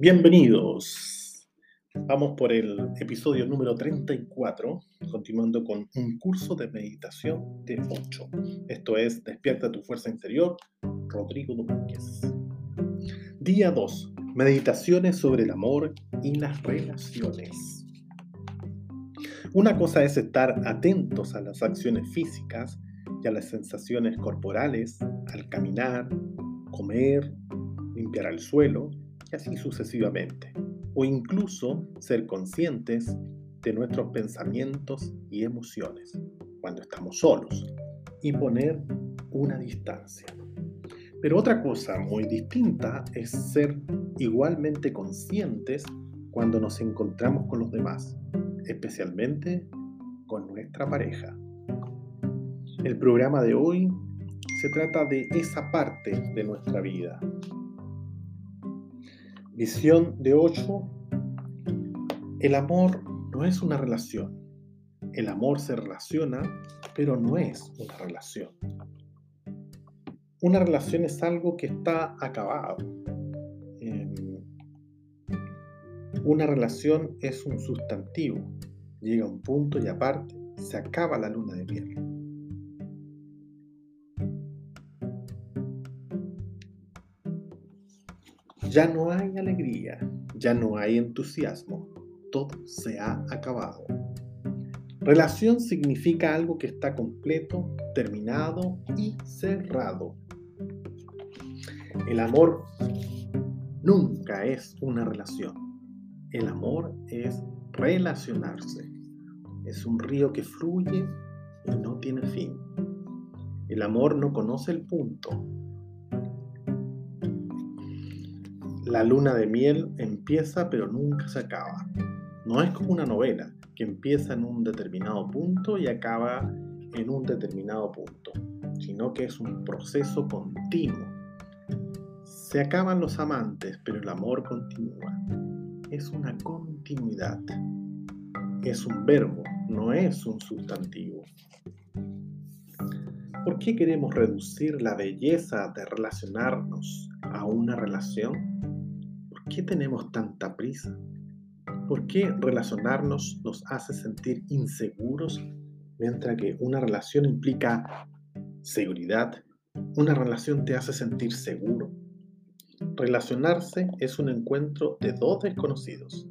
Bienvenidos. Vamos por el episodio número 34, continuando con un curso de meditación de 8. Esto es Despierta tu fuerza interior, Rodrigo Domínguez. Día 2. Meditaciones sobre el amor y las relaciones. Una cosa es estar atentos a las acciones físicas y a las sensaciones corporales al caminar, comer, limpiar el suelo y así sucesivamente. O incluso ser conscientes de nuestros pensamientos y emociones cuando estamos solos y poner una distancia. Pero otra cosa muy distinta es ser igualmente conscientes cuando nos encontramos con los demás, especialmente con nuestra pareja. El programa de hoy se trata de esa parte de nuestra vida, Visión de 8. El amor no es una relación. El amor se relaciona, pero no es una relación. Una relación es algo que está acabado. Em, una relación es un sustantivo. Llega a un punto y aparte se acaba la luna de miel. Ya no hay alegría, ya no hay entusiasmo, todo se ha acabado. Relación significa algo que está completo, terminado y cerrado. El amor nunca es una relación. El amor es relacionarse. Es un río que fluye y no tiene fin. El amor no conoce el punto, La luna de miel empieza pero nunca se acaba. No es como una novela que empieza en un determinado punto y acaba en un determinado punto, sino que es un proceso continuo. Se acaban los amantes, pero el amor continúa. Es una continuidad. Es un verbo, no es un sustantivo. ¿Por qué queremos reducir la belleza de relacionarnos a una relación? ¿Por qué tenemos tanta prisa? ¿Por qué relacionarnos nos hace sentir inseguros mientras que una relación implica seguridad? Una relación te hace sentir seguro. Relacionarse es un encuentro de dos desconocidos.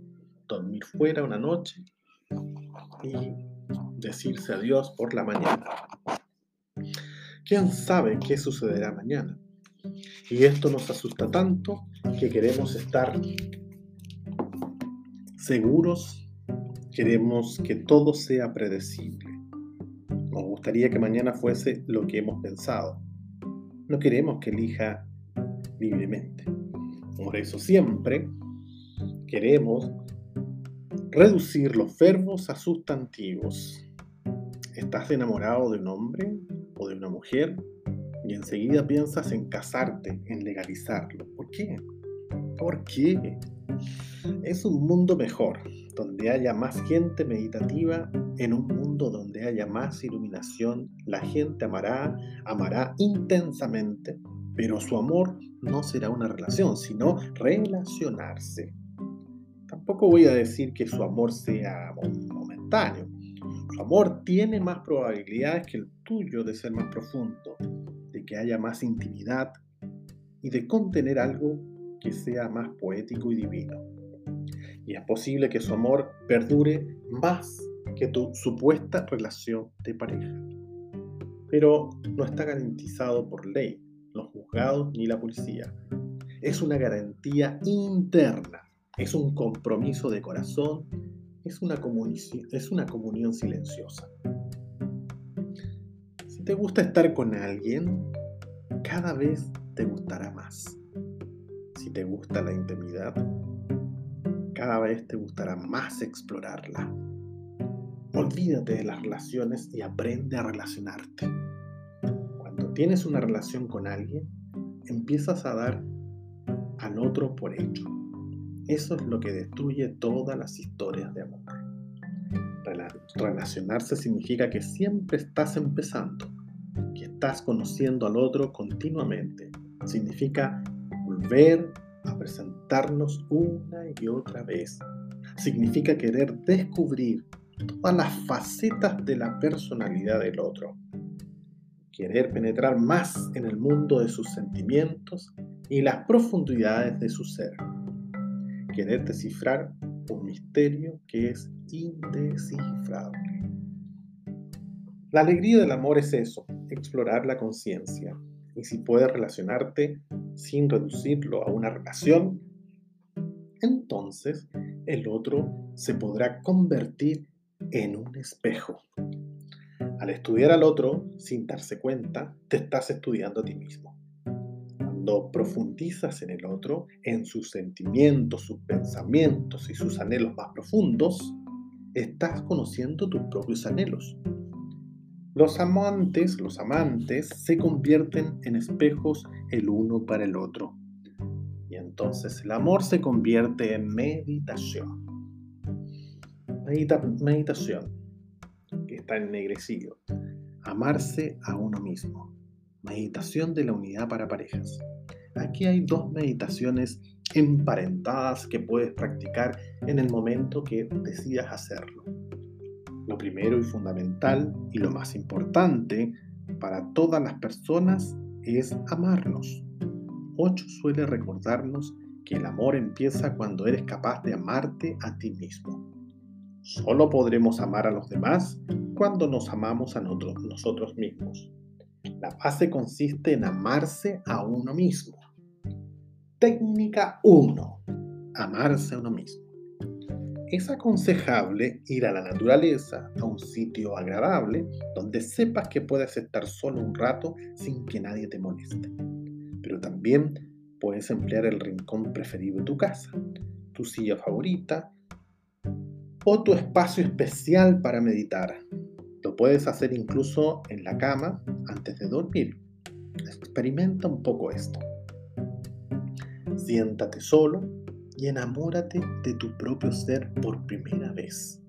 Dormir fuera una noche y decirse adiós por la mañana. ¿Quién sabe qué sucederá mañana? Y esto nos asusta tanto que queremos estar seguros, queremos que todo sea predecible. Nos gustaría que mañana fuese lo que hemos pensado. No queremos que elija libremente. Por eso siempre queremos reducir los verbos a sustantivos. ¿Estás enamorado de un hombre o de una mujer? y enseguida piensas en casarte, en legalizarlo. ¿Por qué? ¿Por qué? Es un mundo mejor, donde haya más gente meditativa, en un mundo donde haya más iluminación, la gente amará, amará intensamente, pero su amor no será una relación, sino relacionarse. Tampoco voy a decir que su amor sea momentáneo. Su amor tiene más probabilidades que el tuyo de ser más profundo, que haya más intimidad y de contener algo que sea más poético y divino. Y es posible que su amor perdure más que tu supuesta relación de pareja. Pero no está garantizado por ley, los juzgados ni la policía. Es una garantía interna, es un compromiso de corazón, es una, comunión silenciosa. Si te gusta estar con alguien, cada vez te gustará más. Si te gusta la intimidad, cada vez te gustará más explorarla. Olvídate de las relaciones y aprende a relacionarte. Cuando tienes una relación con alguien, empiezas a dar al otro por hecho. Eso es lo que destruye todas las historias de amor. Relacionarse significa que siempre estás empezando estás conociendo al otro continuamente. Significa volver a presentar conectarnos una y otra vez. Significa querer descubrir todas las facetas de la personalidad del otro. Querer penetrar más en el mundo de sus sentimientos y las profundidades de su ser. Querer descifrar un misterio que es indescifrable. La alegría del amor es eso, explorar la conciencia. Y si puedes relacionarte sin reducirlo a una relación, entonces el otro se podrá convertir en un espejo. Al estudiar al otro sin darse cuenta, te estás estudiando a ti mismo. Cuando profundizas en el otro, en sus sentimientos, sus pensamientos y sus anhelos más profundos, estás conociendo tus propios anhelos. Los amantes, los amantes, se convierten en espejos el uno para el otro. Y entonces el amor se convierte en meditación. meditación, que está ennegrecido. Amarse a uno mismo. Meditación de la unidad para parejas. Aquí hay dos meditaciones emparentadas que puedes practicar en el momento que decidas hacerlo. Lo primero y fundamental y lo más importante para todas las personas es amarnos. Ocho suele recordarnos que el amor empieza cuando eres capaz de amarte a ti mismo. Solo podremos amar a los demás cuando nos amamos a nosotros mismos. La base consiste en amarse a uno mismo. Técnica 1. Amarse a uno mismo. Es aconsejable ir a la naturaleza, a un sitio agradable, donde sepas que puedes estar solo un rato sin que nadie te moleste. Pero también puedes emplear el rincón preferido de tu casa, tu silla favorita o tu espacio especial para meditar. Lo puedes hacer incluso en la cama antes de dormir. Experimenta un poco esto. Siéntate solo y enamórate de tu propio ser por primera vez.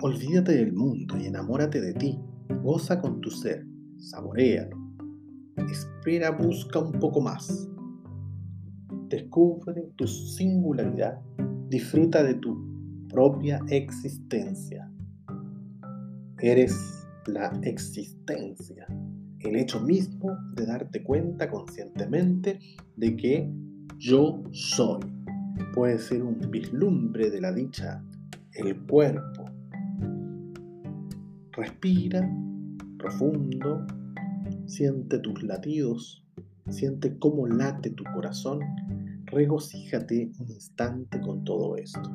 Olvídate del mundo y enamórate de ti. Goza con tu ser, saborealo. Espera, busca un poco más. Descubre tu singularidad. Disfruta de tu propia existencia. Eres la existencia, el hecho mismo de darte cuenta conscientemente de que yo soy. Puede ser un vislumbre de la dicha, el cuerpo. Respira profundo, siente tus latidos, siente cómo late tu corazón, regocíjate un instante con todo esto.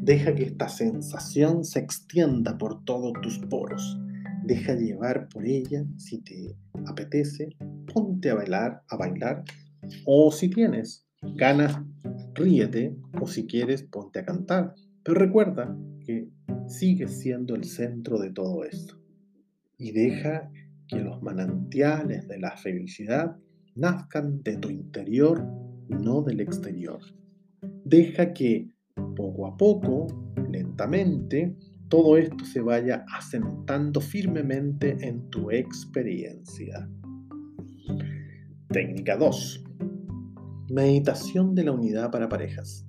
Deja que esta sensación se extienda por todos tus poros. Deja llevar por ella si te apetece. Ponte a bailar, a bailar o si tienes ganas, ríete o si quieres, ponte a cantar. Pero recuerda que sigues siendo el centro de todo esto. Y deja que los manantiales de la felicidad nazcan de tu interior, no del exterior. Deja que poco a poco, lentamente, todo esto se vaya asentando firmemente en tu experiencia. Técnica 2. Meditación de la unidad para parejas.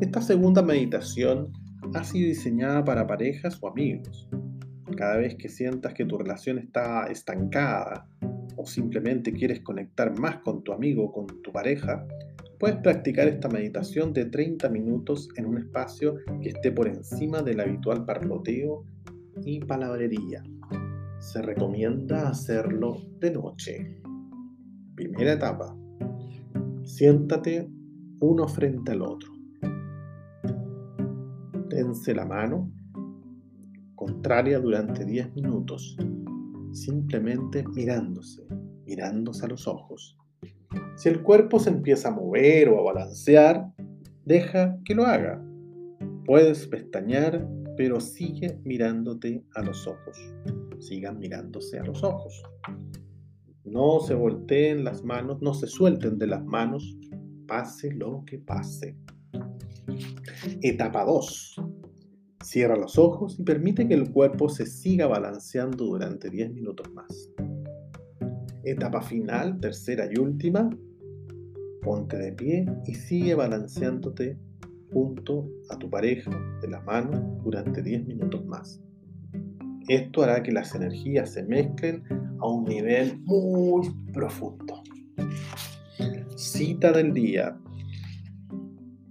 Esta segunda meditación ha sido diseñada para parejas o amigos. Cada vez que sientas que tu relación está estancada o simplemente quieres conectar más con tu amigo o con tu pareja, puedes practicar esta meditación de 30 minutos en un espacio que esté por encima del habitual parloteo y palabrería. Se recomienda hacerlo de noche. Primera etapa. Siéntate uno frente al otro. Tense la mano contraria durante 10 minutos, simplemente mirándose, mirándose a los ojos. Si el cuerpo se empieza a mover o a balancear, deja que lo haga. Puedes pestañear, pero sigue mirándote a los ojos. Sigan mirándose a los ojos. No se volteen las manos, no se suelten de las manos, pase lo que pase. Etapa 2. Cierra los ojos y permite que el cuerpo se siga balanceando durante 10 minutos más. Etapa final, tercera y última. Ponte de pie y sigue balanceándote junto a tu pareja de la mano durante 10 minutos más. Esto hará que las energías se mezclen a un nivel muy profundo. Cita del día.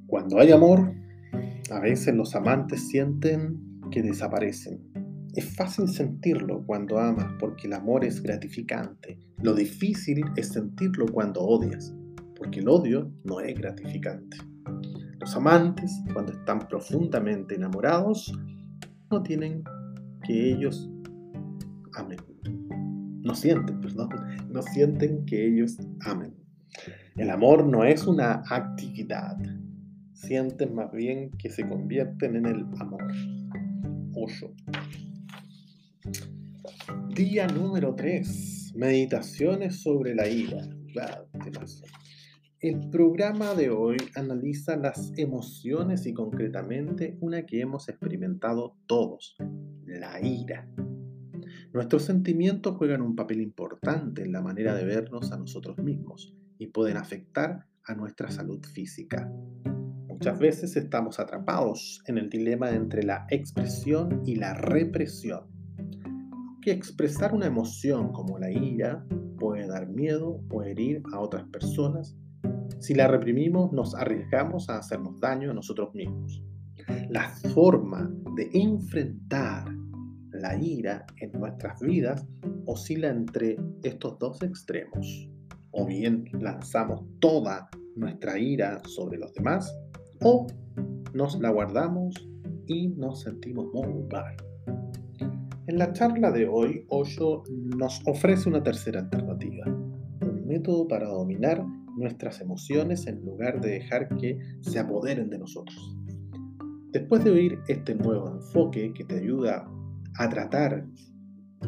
Cuando hay amor, a veces los amantes sienten que desaparecen. Es fácil sentirlo cuando amas porque el amor es gratificante. Lo difícil es sentirlo cuando odias, porque el odio no es gratificante. Los amantes, cuando están profundamente enamorados, no tienen que ellos amen. No sienten, perdón, no sienten que ellos amen. El amor no es una actividad, sienten más bien que se convierten en el amor. 8. Día número 3. Meditaciones sobre la ira. El programa de hoy analiza las emociones y concretamente una que hemos experimentado todos, la ira. Nuestros sentimientos juegan un papel importante en la manera de vernos a nosotros mismos y pueden afectar a nuestra salud física. Muchas veces estamos atrapados en el dilema entre la expresión y la represión. Que expresar una emoción como la ira puede dar miedo o herir a otras personas. Si la reprimimos, nos arriesgamos a hacernos daño a nosotros mismos. La forma de enfrentar la ira en nuestras vidas oscila entre estos dos extremos. O bien lanzamos toda nuestra ira sobre los demás, o nos la guardamos y nos sentimos muy mal. En la charla de hoy, Osho nos ofrece una tercera alternativa, un método para dominar nuestras emociones en lugar de dejar que se apoderen de nosotros. Después de oír este nuevo enfoque que te ayuda a tratar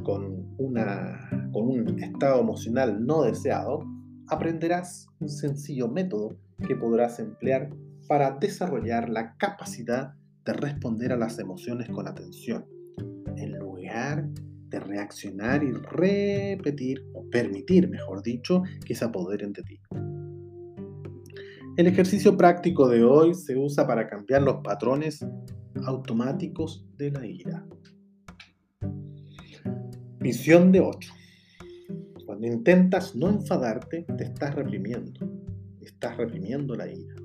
con, una, con un estado emocional no deseado, aprenderás un sencillo método que podrás emplear para desarrollar la capacidad de responder a las emociones con atención, en lugar de reaccionar y repetir, o permitir, mejor dicho, que se apoderen de ti. El ejercicio práctico de hoy se usa para cambiar los patrones automáticos de la ira. Misión de 8. Cuando intentas no enfadarte, te estás reprimiendo. Estás reprimiendo la ira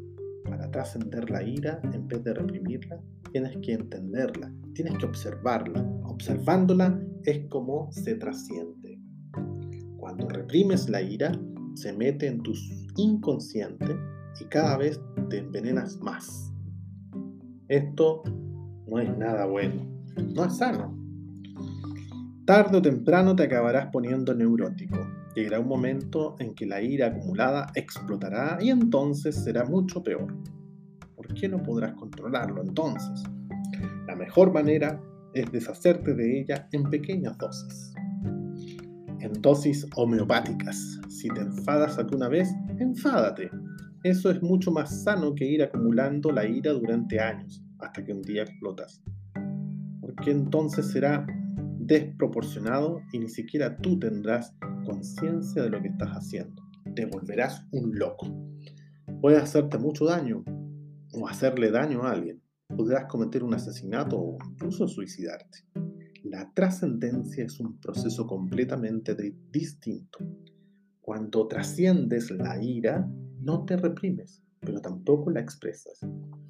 para trascender la ira, en vez de reprimirla, tienes que entenderla, tienes que observarla. Observándola es como se trasciende. Cuando reprimes la ira, se mete en tu inconsciente y cada vez te envenenas más. Esto no es nada bueno, no es sano. Tarde o temprano te acabarás poniendo neurótico Llegará un momento en que la ira acumulada explotará y entonces será mucho peor. ¿Por qué no podrás controlarlo entonces? La mejor manera es deshacerte de ella en pequeñas dosis. En dosis homeopáticas. Si te enfadas alguna vez, enfádate. Eso es mucho más sano que ir acumulando la ira durante años hasta que un día explotas. Porque entonces será desproporcionado y ni siquiera tú tendrás conciencia de lo que estás haciendo. Te volverás un loco. Puedes hacerte mucho daño o hacerle daño a alguien. Podrás cometer un asesinato o incluso suicidarte. La trascendencia es un proceso completamente distinto. Cuando trasciendes la ira, no te reprimes, pero tampoco la expresas.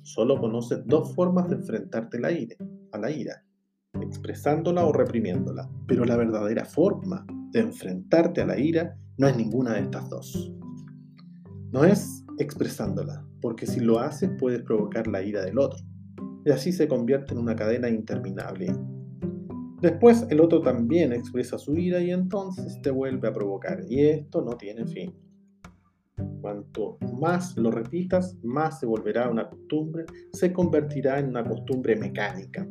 Solo conoces dos formas de enfrentarte la ira, a la ira, expresándola o reprimiéndola. Pero la verdadera forma de enfrentarte a la ira no es ninguna de estas dos. No es expresándola, porque si lo haces puedes provocar la ira del otro. Y así se convierte en una cadena interminable. Después el otro también expresa su ira y entonces te vuelve a provocar. Y esto no tiene fin. Cuanto más lo repitas, más se volverá una costumbre, se convertirá en una costumbre mecánica.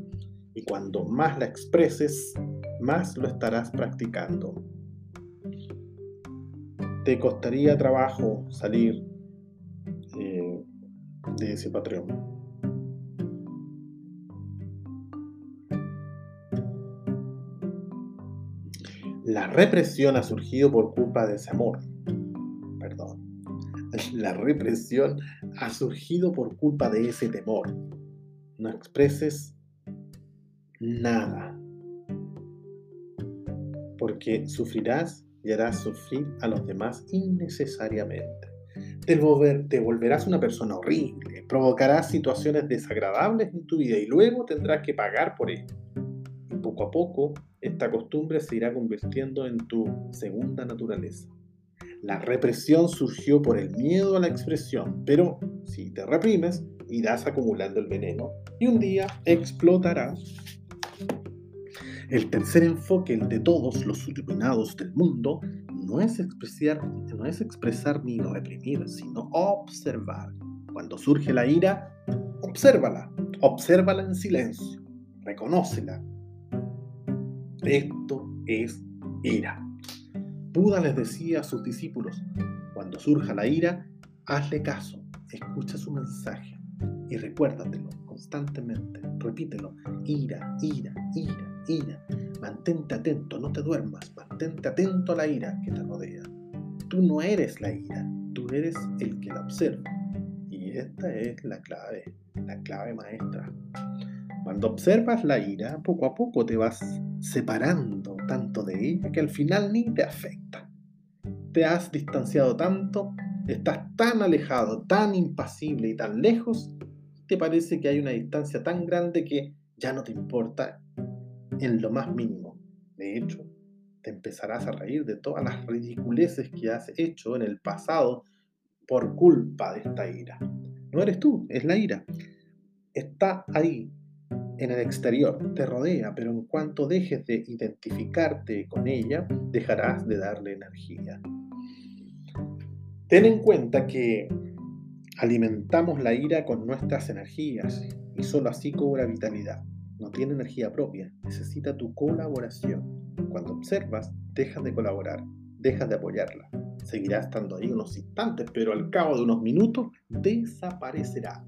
Y cuando más la expreses, más lo estarás practicando. Te costaría trabajo salir eh, de ese patrón. La represión ha surgido por culpa de ese amor. La represión ha surgido por culpa de ese temor. No expreses nada, porque sufrirás y harás sufrir a los demás innecesariamente. Te, volverás una persona horrible, provocarás situaciones desagradables en tu vida y luego tendrás que pagar por ello. Y poco a poco, esta costumbre se irá convirtiendo en tu segunda naturaleza. La represión surgió por el miedo a la expresión, pero si te reprimes, irás acumulando el veneno y un día explotarás. El tercer enfoque, el de todos los iluminados del mundo, no es, expresar, no es expresar ni reprimir, sino observar. Cuando surge la ira, obsérvala, obsérvala en silencio, reconócela. Esto es ira. Buda les decía a sus discípulos, cuando surja la ira, hazle caso, escucha su mensaje y recuérdatelo constantemente, repítelo, ira, ira, ira, ira. Mantente atento, no te duermas, mantente atento a la ira que te rodea. Tú no eres la ira, tú eres el que la observa. Y esta es la clave, la clave maestra. Cuando observas la ira, poco a poco te vas separando tanto de ella que al final ni te afecta. Te has distanciado tanto, estás tan alejado, tan impasible y tan lejos, te parece que hay una distancia tan grande que ya no te importa en lo más mínimo. De hecho, te empezarás a reír de todas las ridiculeces que has hecho en el pasado por culpa de esta ira. No eres tú, es la ira. Está ahí, en el exterior, te rodea, pero en cuanto dejes de identificarte con ella, dejarás de darle energía. Ten en cuenta que alimentamos la ira con nuestras energías y solo así cobra vitalidad. No tiene energía propia, necesita tu colaboración. Cuando observas, dejas de colaborar, dejas de apoyarla. Seguirá estando ahí unos instantes, pero al cabo de unos minutos desaparecerá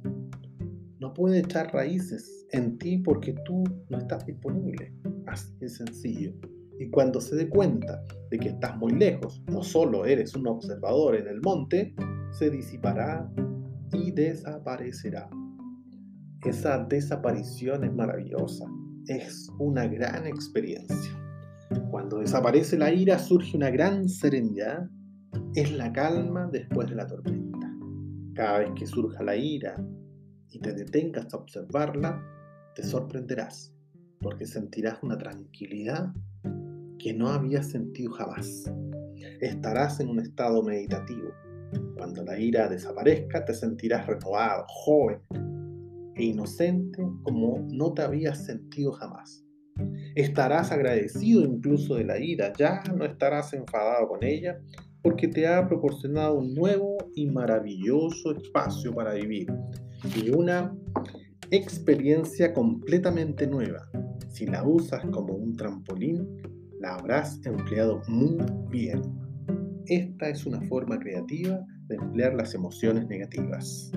no puede echar raíces en ti porque tú no estás disponible. Así de sencillo. Y cuando se dé cuenta de que estás muy lejos o solo eres un observador en el monte, se disipará y desaparecerá. Esa desaparición es maravillosa, es una gran experiencia. Cuando desaparece la ira surge una gran serenidad, es la calma después de la tormenta. Cada vez que surja la ira, y te detengas a observarla, te sorprenderás, porque sentirás una tranquilidad que no habías sentido jamás. Estarás en un estado meditativo. Cuando la ira desaparezca, te sentirás renovado, joven e inocente como no te habías sentido jamás. Estarás agradecido incluso de la ira, ya no estarás enfadado con ella porque te ha proporcionado un nuevo y maravilloso espacio para vivir y una experiencia completamente nueva. Si la usas como un trampolín, la habrás empleado muy bien. Esta es una forma creativa de emplear las emociones negativas.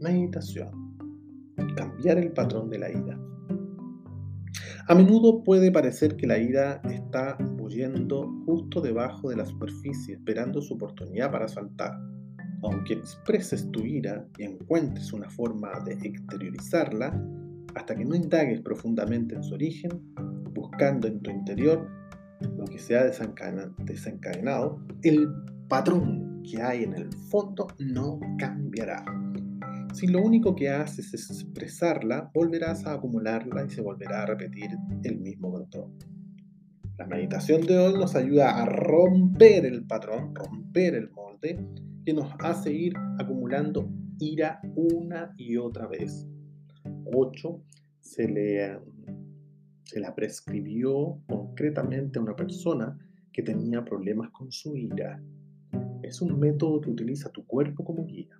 Meditación. Cambiar el patrón de la ira. A menudo puede parecer que la ira está bulliendo justo debajo de la superficie, esperando su oportunidad para saltar aunque expreses tu ira y encuentres una forma de exteriorizarla, hasta que no indagues profundamente en su origen, buscando en tu interior lo que se ha desencadenado, el patrón que hay en el fondo no cambiará. Si lo único que haces es expresarla, volverás a acumularla y se volverá a repetir el mismo patrón. La meditación de hoy nos ayuda a romper el patrón, romper el molde que nos hace ir acumulando ira una y otra vez. 8. Se le, se la prescribió concretamente a una persona que tenía problemas con su ira. Es un método que utiliza tu cuerpo como guía.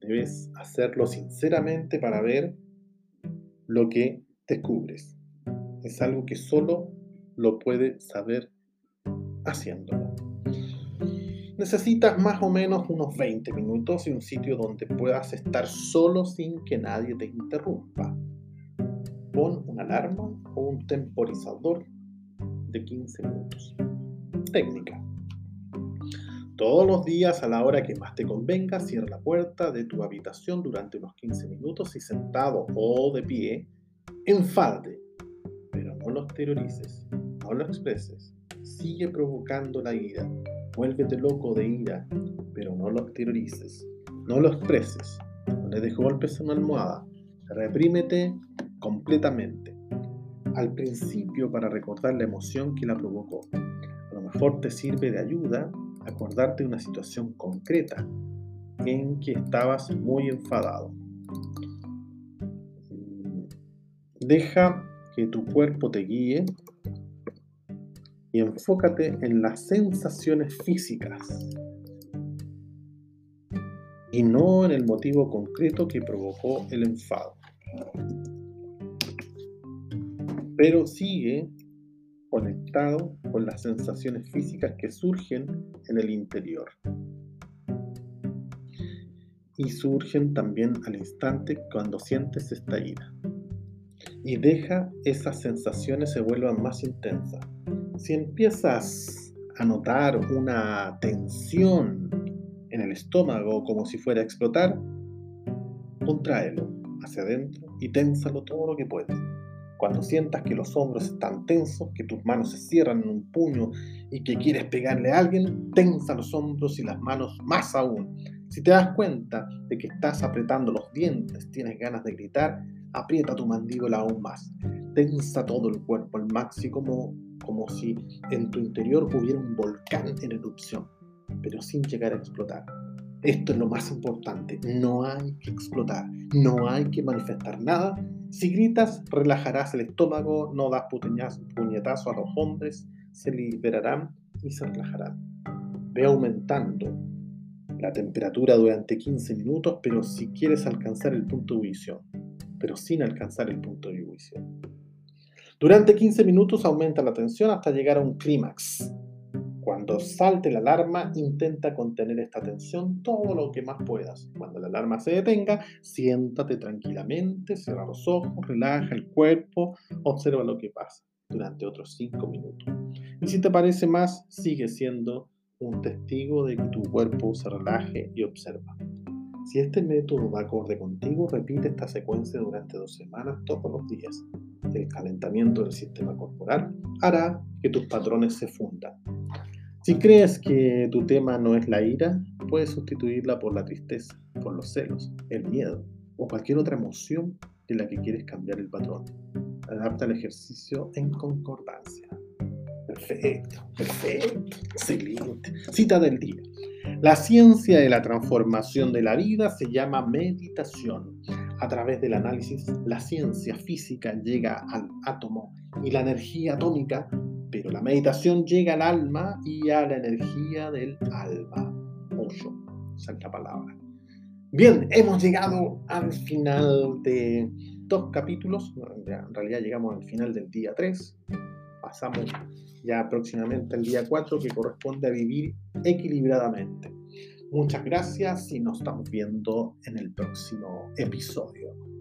Debes hacerlo sinceramente para ver lo que descubres. Es algo que solo lo puedes saber haciéndolo. Necesitas más o menos unos 20 minutos y un sitio donde puedas estar solo sin que nadie te interrumpa. Pon una alarma o un temporizador de 15 minutos. Técnica. Todos los días a la hora que más te convenga, cierra la puerta de tu habitación durante unos 15 minutos y sentado o de pie, lo exteriorices, no lo expreses. Sigue provocando la ira. Vuélvete loco de ira, pero no lo exteriorices, no lo expreses. No le des golpes a una almohada. Reprímete completamente. Al principio para recordar la emoción que la provocó. A lo mejor te sirve de ayuda acordarte de una situación concreta en que estabas muy enfadado. Deja que tu cuerpo te guíe y enfócate en las sensaciones físicas y no en el motivo concreto que provocó el enfado. Pero sigue conectado con las sensaciones físicas que surgen en el interior. Y surgen también al instante cuando sientes esta ira. Y deja esas sensaciones se vuelvan más intensas. Si empiezas a notar una tensión en el estómago como si fuera a explotar, contráelo hacia adentro y ténsalo todo lo que puedas. Cuando sientas que los hombros están tensos, que tus manos se cierran en un puño y que quieres pegarle a alguien, tensa los hombros y las manos más aún. Si te das cuenta de que estás apretando los dientes, tienes ganas de gritar, aprieta tu mandíbula aún más. Tensa todo el cuerpo al máximo como, como si en tu interior hubiera un volcán en erupción, pero sin llegar a explotar. Esto es lo más importante. No hay que explotar, no hay que manifestar nada. Si gritas, relajarás el estómago, no das puñetazo a los hombres, se liberarán y se relajarán. Ve aumentando la temperatura durante 15 minutos, pero si quieres alcanzar el punto de ebullición, pero sin alcanzar el punto de ebullición. Durante 15 minutos aumenta la tensión hasta llegar a un clímax. Cuando salte la alarma, intenta contener esta tensión todo lo que más puedas. Cuando la alarma se detenga, siéntate tranquilamente, cierra los ojos, relaja el cuerpo, observa lo que pasa durante otros 5 minutos. Y si te parece más, sigue siendo un testigo de que tu cuerpo se relaje y observa. Si este método va acorde contigo, repite esta secuencia durante dos semanas todos los días. El calentamiento del sistema corporal hará que tus patrones se fundan si crees que tu tema no es la ira, puedes sustituirla por la tristeza, por los celos, el miedo o cualquier otra emoción en la que quieres cambiar el patrón. Adapta el ejercicio en concordancia. Perfecto, perfecto, excelente. Cita del día. La ciencia de la transformación de la vida se llama meditación. A través del análisis, la ciencia física llega al átomo y la energía atómica pero la meditación llega al alma y a la energía del alma. Ocho, santa palabra. Bien, hemos llegado al final de dos capítulos. En realidad llegamos al final del día 3. Pasamos ya próximamente al día 4 que corresponde a vivir equilibradamente. Muchas gracias y nos estamos viendo en el próximo episodio.